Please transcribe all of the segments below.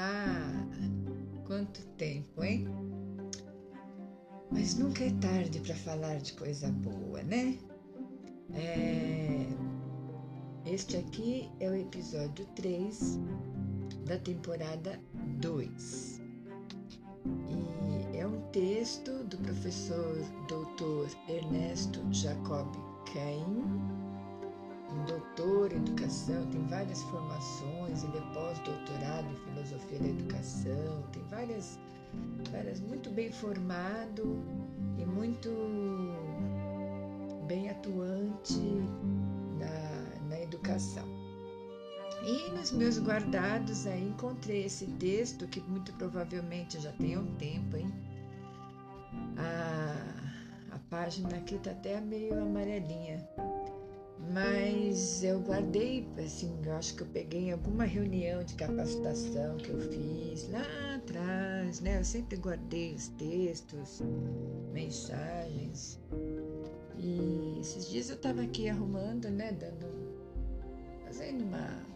lá. Quanto tempo, hein? Mas nunca é tarde para falar de coisa boa, né? É... Este aqui é o episódio 3 da temporada 2. E é um texto do professor doutor Ernesto Jacob Caim, um doutor em educação, tem várias formações, ele é pós-doutorado em filosofia da educação, tem várias, várias muito bem formado e muito bem atuante na, na educação. E nos meus guardados aí encontrei esse texto que muito provavelmente já tem um tempo, hein? A, a página aqui tá até meio amarelinha. Mas eu guardei, assim, eu acho que eu peguei em alguma reunião de capacitação que eu fiz lá atrás, né? Eu sempre guardei os textos, mensagens. E esses dias eu tava aqui arrumando, né? Dando. fazendo uma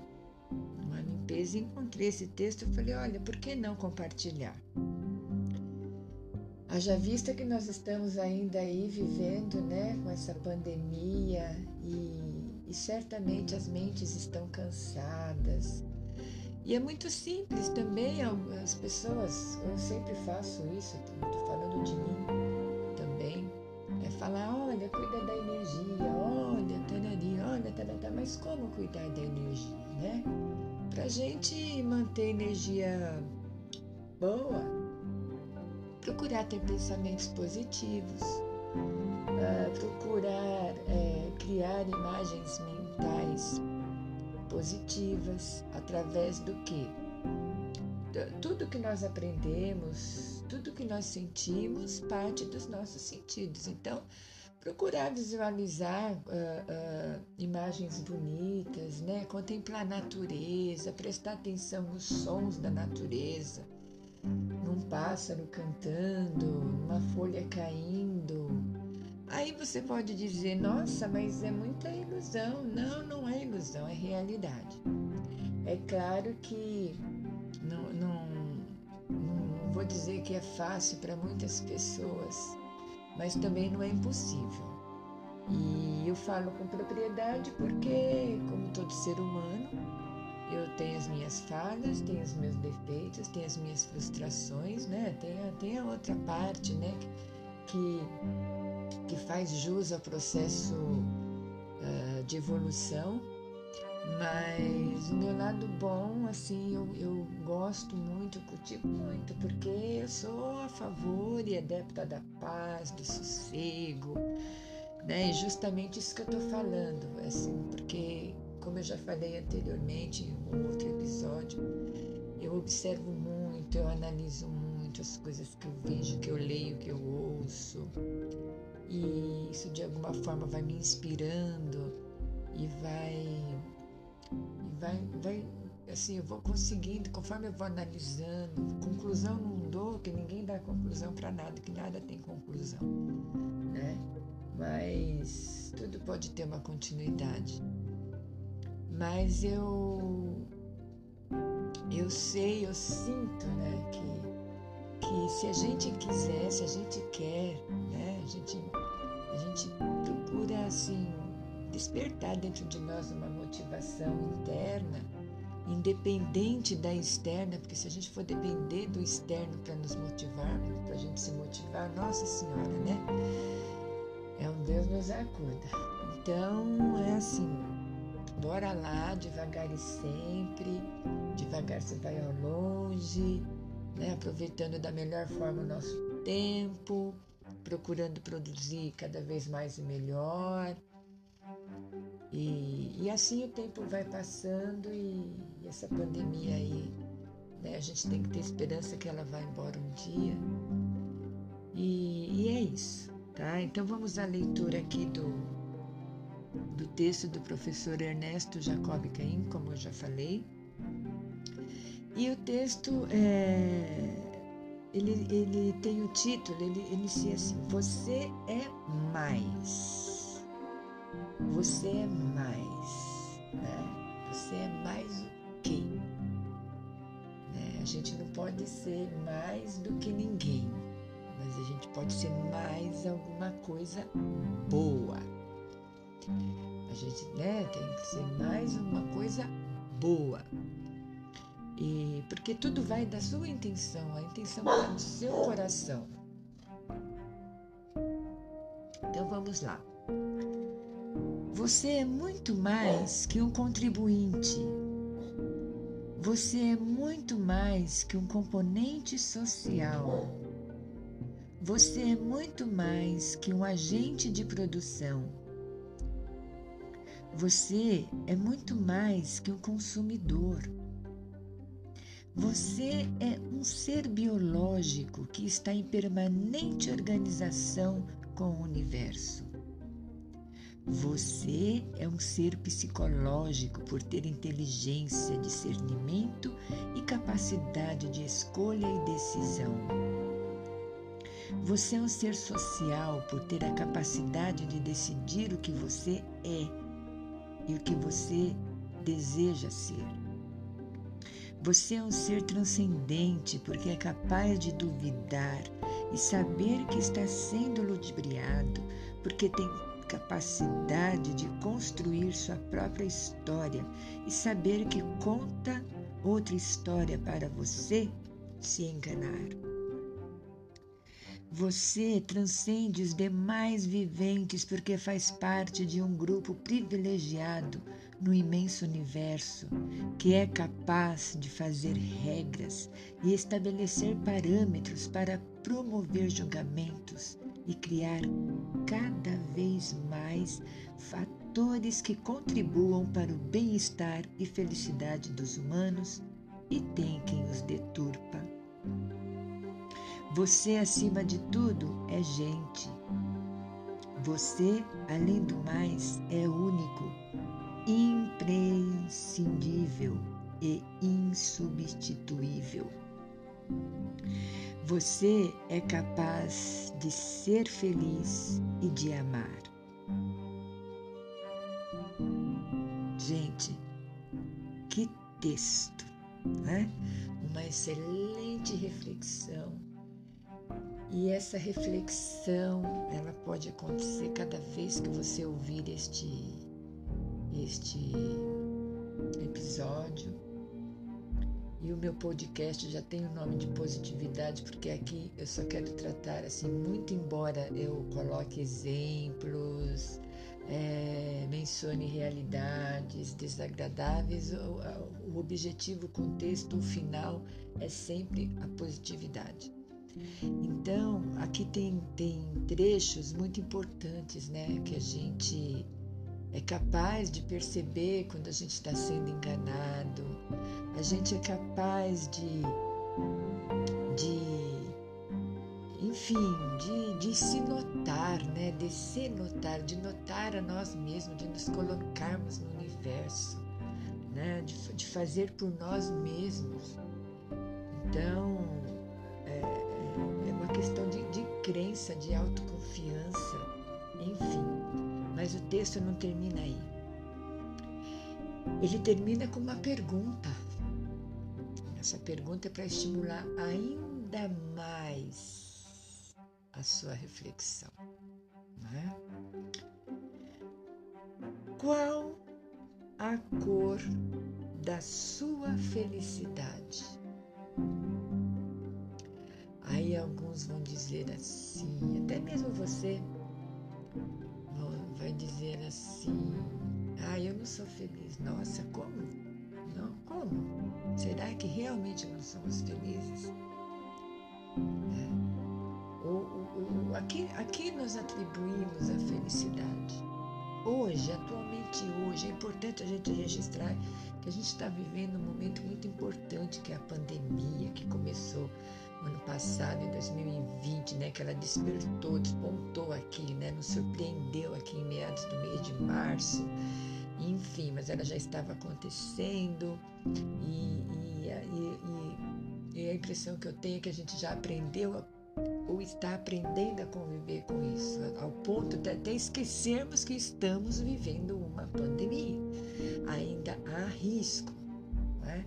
uma limpeza e encontrei esse texto e falei, olha, por que não compartilhar? Haja vista que nós estamos ainda aí vivendo né, com essa pandemia e, certamente as mentes estão cansadas. E é muito simples também, as pessoas, eu sempre faço isso, estou falando de mim também, é falar, olha, cuida da energia, olha, tarari, olha, tarari, mas como cuidar da energia, né? Para a gente manter energia boa, procurar ter pensamentos positivos, uh, procurar é, criar imagens mentais positivas através do que? Tudo que nós aprendemos, tudo que nós sentimos, parte dos nossos sentidos. Então, procurar visualizar uh, uh, imagens bonitas, né? contemplar a natureza, prestar atenção nos sons da natureza, num pássaro cantando, numa folha caindo. Aí você pode dizer, nossa, mas é muita ilusão. Não, não é ilusão, é realidade. É claro que não, não, não vou dizer que é fácil para muitas pessoas mas também não é impossível. E eu falo com propriedade porque, como todo ser humano, eu tenho as minhas falhas, tenho os meus defeitos, tenho as minhas frustrações, né? Tem, a, tem a outra parte, né? Que, que faz jus ao processo uh, de evolução. Mas o meu lado bom, assim, eu, eu gosto muito, cultivo muito, porque eu sou a favor e adepta da paz, do sossego, né? E justamente isso que eu tô falando, assim, porque, como eu já falei anteriormente em um outro episódio, eu observo muito, eu analiso muito as coisas que eu vejo, que eu leio, que eu ouço, e isso de alguma forma vai me inspirando e vai e vai, vai assim, eu vou conseguindo, conforme eu vou analisando, conclusão não dou, que ninguém dá conclusão para nada, que nada tem conclusão, né? Mas tudo pode ter uma continuidade. Mas eu eu sei, eu sinto, né, que, que se a gente quiser, se a gente quer, né, a gente, a gente procura assim despertar dentro de nós uma motivação interna, independente da externa, porque se a gente for depender do externo para nos motivar, para a gente se motivar, Nossa Senhora, né? É um Deus nos acuda. Então é assim, bora lá, devagar e sempre, devagar você vai ao longe, né? aproveitando da melhor forma o nosso tempo, procurando produzir cada vez mais e melhor. E, e assim o tempo vai passando e, e essa pandemia aí, né, a gente tem que ter esperança que ela vai embora um dia. E, e é isso, tá? Então vamos à leitura aqui do, do texto do professor Ernesto Jacob Caim, como eu já falei. E o texto é, ele, ele tem o título, ele inicia assim: Você é mais. Você é mais, né? Você é mais o quê? Né? gente não pode ser mais do que ninguém, mas a gente pode ser mais alguma coisa boa. A gente né, tem que ser mais uma coisa boa. E porque tudo vai da sua intenção, a intenção vai do seu coração. Então vamos lá. Você é muito mais que um contribuinte. Você é muito mais que um componente social. Você é muito mais que um agente de produção. Você é muito mais que um consumidor. Você é um ser biológico que está em permanente organização com o universo. Você é um ser psicológico por ter inteligência, discernimento e capacidade de escolha e decisão. Você é um ser social por ter a capacidade de decidir o que você é e o que você deseja ser. Você é um ser transcendente porque é capaz de duvidar e saber que está sendo ludibriado, porque tem capacidade de construir sua própria história e saber que conta outra história para você se enganar. Você transcende os demais viventes porque faz parte de um grupo privilegiado no imenso universo que é capaz de fazer regras e estabelecer parâmetros para promover julgamentos e criar cada vez mais fatores que contribuam para o bem-estar e felicidade dos humanos e tem quem os deturpa. Você, acima de tudo, é gente. Você, além do mais, é único, imprescindível e insubstituível. Você é capaz de ser feliz e de amar. Gente, que texto, né? Uma excelente reflexão e essa reflexão, ela pode acontecer cada vez que você ouvir este este episódio. E o meu podcast já tem o nome de positividade, porque aqui eu só quero tratar assim, muito embora eu coloque exemplos, é, mencione realidades desagradáveis, o, o objetivo, o contexto, o final é sempre a positividade. Então, aqui tem, tem trechos muito importantes, né, que a gente é capaz de perceber quando a gente está sendo enganado, a gente é capaz de, de enfim, de, de se notar, né, de se notar, de notar a nós mesmos, de nos colocarmos no universo, né, de, de fazer por nós mesmos. Então, questão de, de crença, de autoconfiança, enfim. Mas o texto não termina aí. Ele termina com uma pergunta. Essa pergunta é para estimular ainda mais a sua reflexão. Né? Qual a cor da sua felicidade? Aí alguns vão dizer assim, até mesmo você dizer assim, ah, eu não sou feliz. Nossa, como? Não, como? Será que realmente não somos felizes? É. O, o, o, aqui, aqui nós atribuímos a felicidade. Hoje, atualmente hoje, é importante a gente registrar que a gente está vivendo um momento muito importante, que é a pandemia, que começou ano passado, em 2020, né, que ela despertou, despontou aqui, né, nos surpreendeu aqui em meados do mês de março, enfim, mas ela já estava acontecendo e, e, e, e a impressão que eu tenho é que a gente já aprendeu a ou está aprendendo a conviver com isso, ao ponto de até esquecermos que estamos vivendo uma pandemia. Ainda há risco. Né?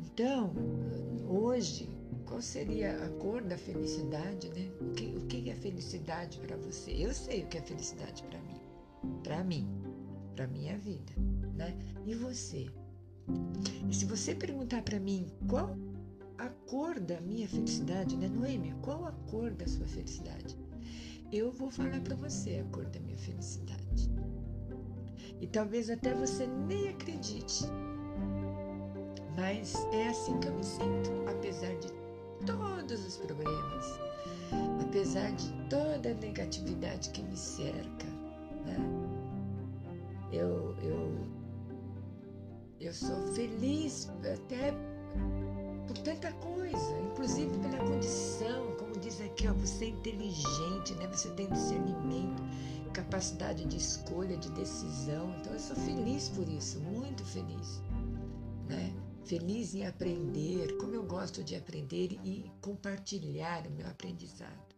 Então, hoje, qual seria a cor da felicidade, né? O que, o que é felicidade para você? Eu sei o que é felicidade para mim. Para mim, para minha vida, né? E você? E se você perguntar para mim qual a cor da minha felicidade, né, Noemi? Qual a cor da sua felicidade? Eu vou falar para você a cor da minha felicidade. E talvez até você nem acredite, mas é assim que eu me sinto, apesar de todos os problemas, apesar de toda a negatividade que me cerca, né? Eu, eu, eu sou feliz até por tanta coisa, inclusive pela condição, como diz aqui, ó, você é inteligente, né? Você tem discernimento, capacidade de escolha, de decisão. Então eu sou feliz por isso, muito feliz, né? Feliz em aprender, como eu gosto de aprender e compartilhar o meu aprendizado.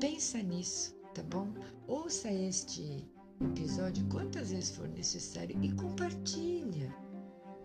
Pensa nisso, tá bom? Ouça este episódio quantas vezes for necessário e compartilha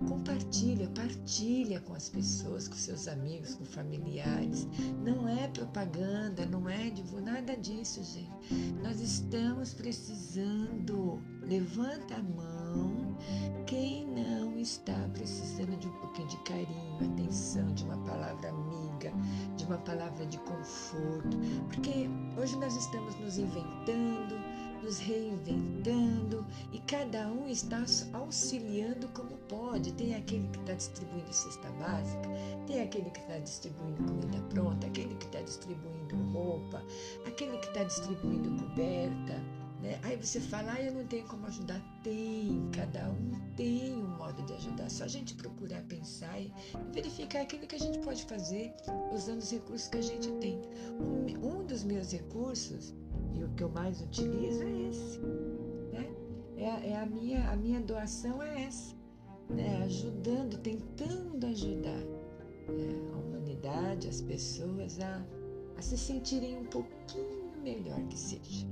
Compartilha, partilha com as pessoas, com seus amigos, com familiares. Não é propaganda, não é nada disso, gente. Nós estamos precisando. Levanta a mão quem não está precisando de um pouquinho de carinho, atenção, de uma palavra amiga, de uma palavra de conforto. Porque hoje nós estamos nos inventando, nos reinventando e cada um está auxiliando como pode. Tem aquele que está distribuindo cesta básica, tem aquele que está distribuindo comida pronta, aquele que está distribuindo roupa, aquele que está distribuindo coberta. Né? Aí você fala, ah, eu não tenho como ajudar. Tem, cada um tem um modo de ajudar. Só a gente procurar pensar e verificar aquilo que a gente pode fazer usando os recursos que a gente tem. Um, um dos meus recursos e o que eu mais utilizo é esse. Né? É, a, é a, minha, a minha doação é essa. Né? Ajudando, tentando ajudar né? a humanidade, as pessoas a, a se sentirem um pouquinho melhor que seja.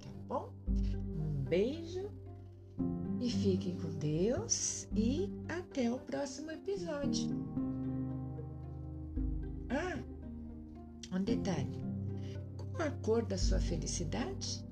Tá bom? Um beijo e fiquem com Deus e até o próximo episódio. Ah, um detalhe. A cor da sua felicidade?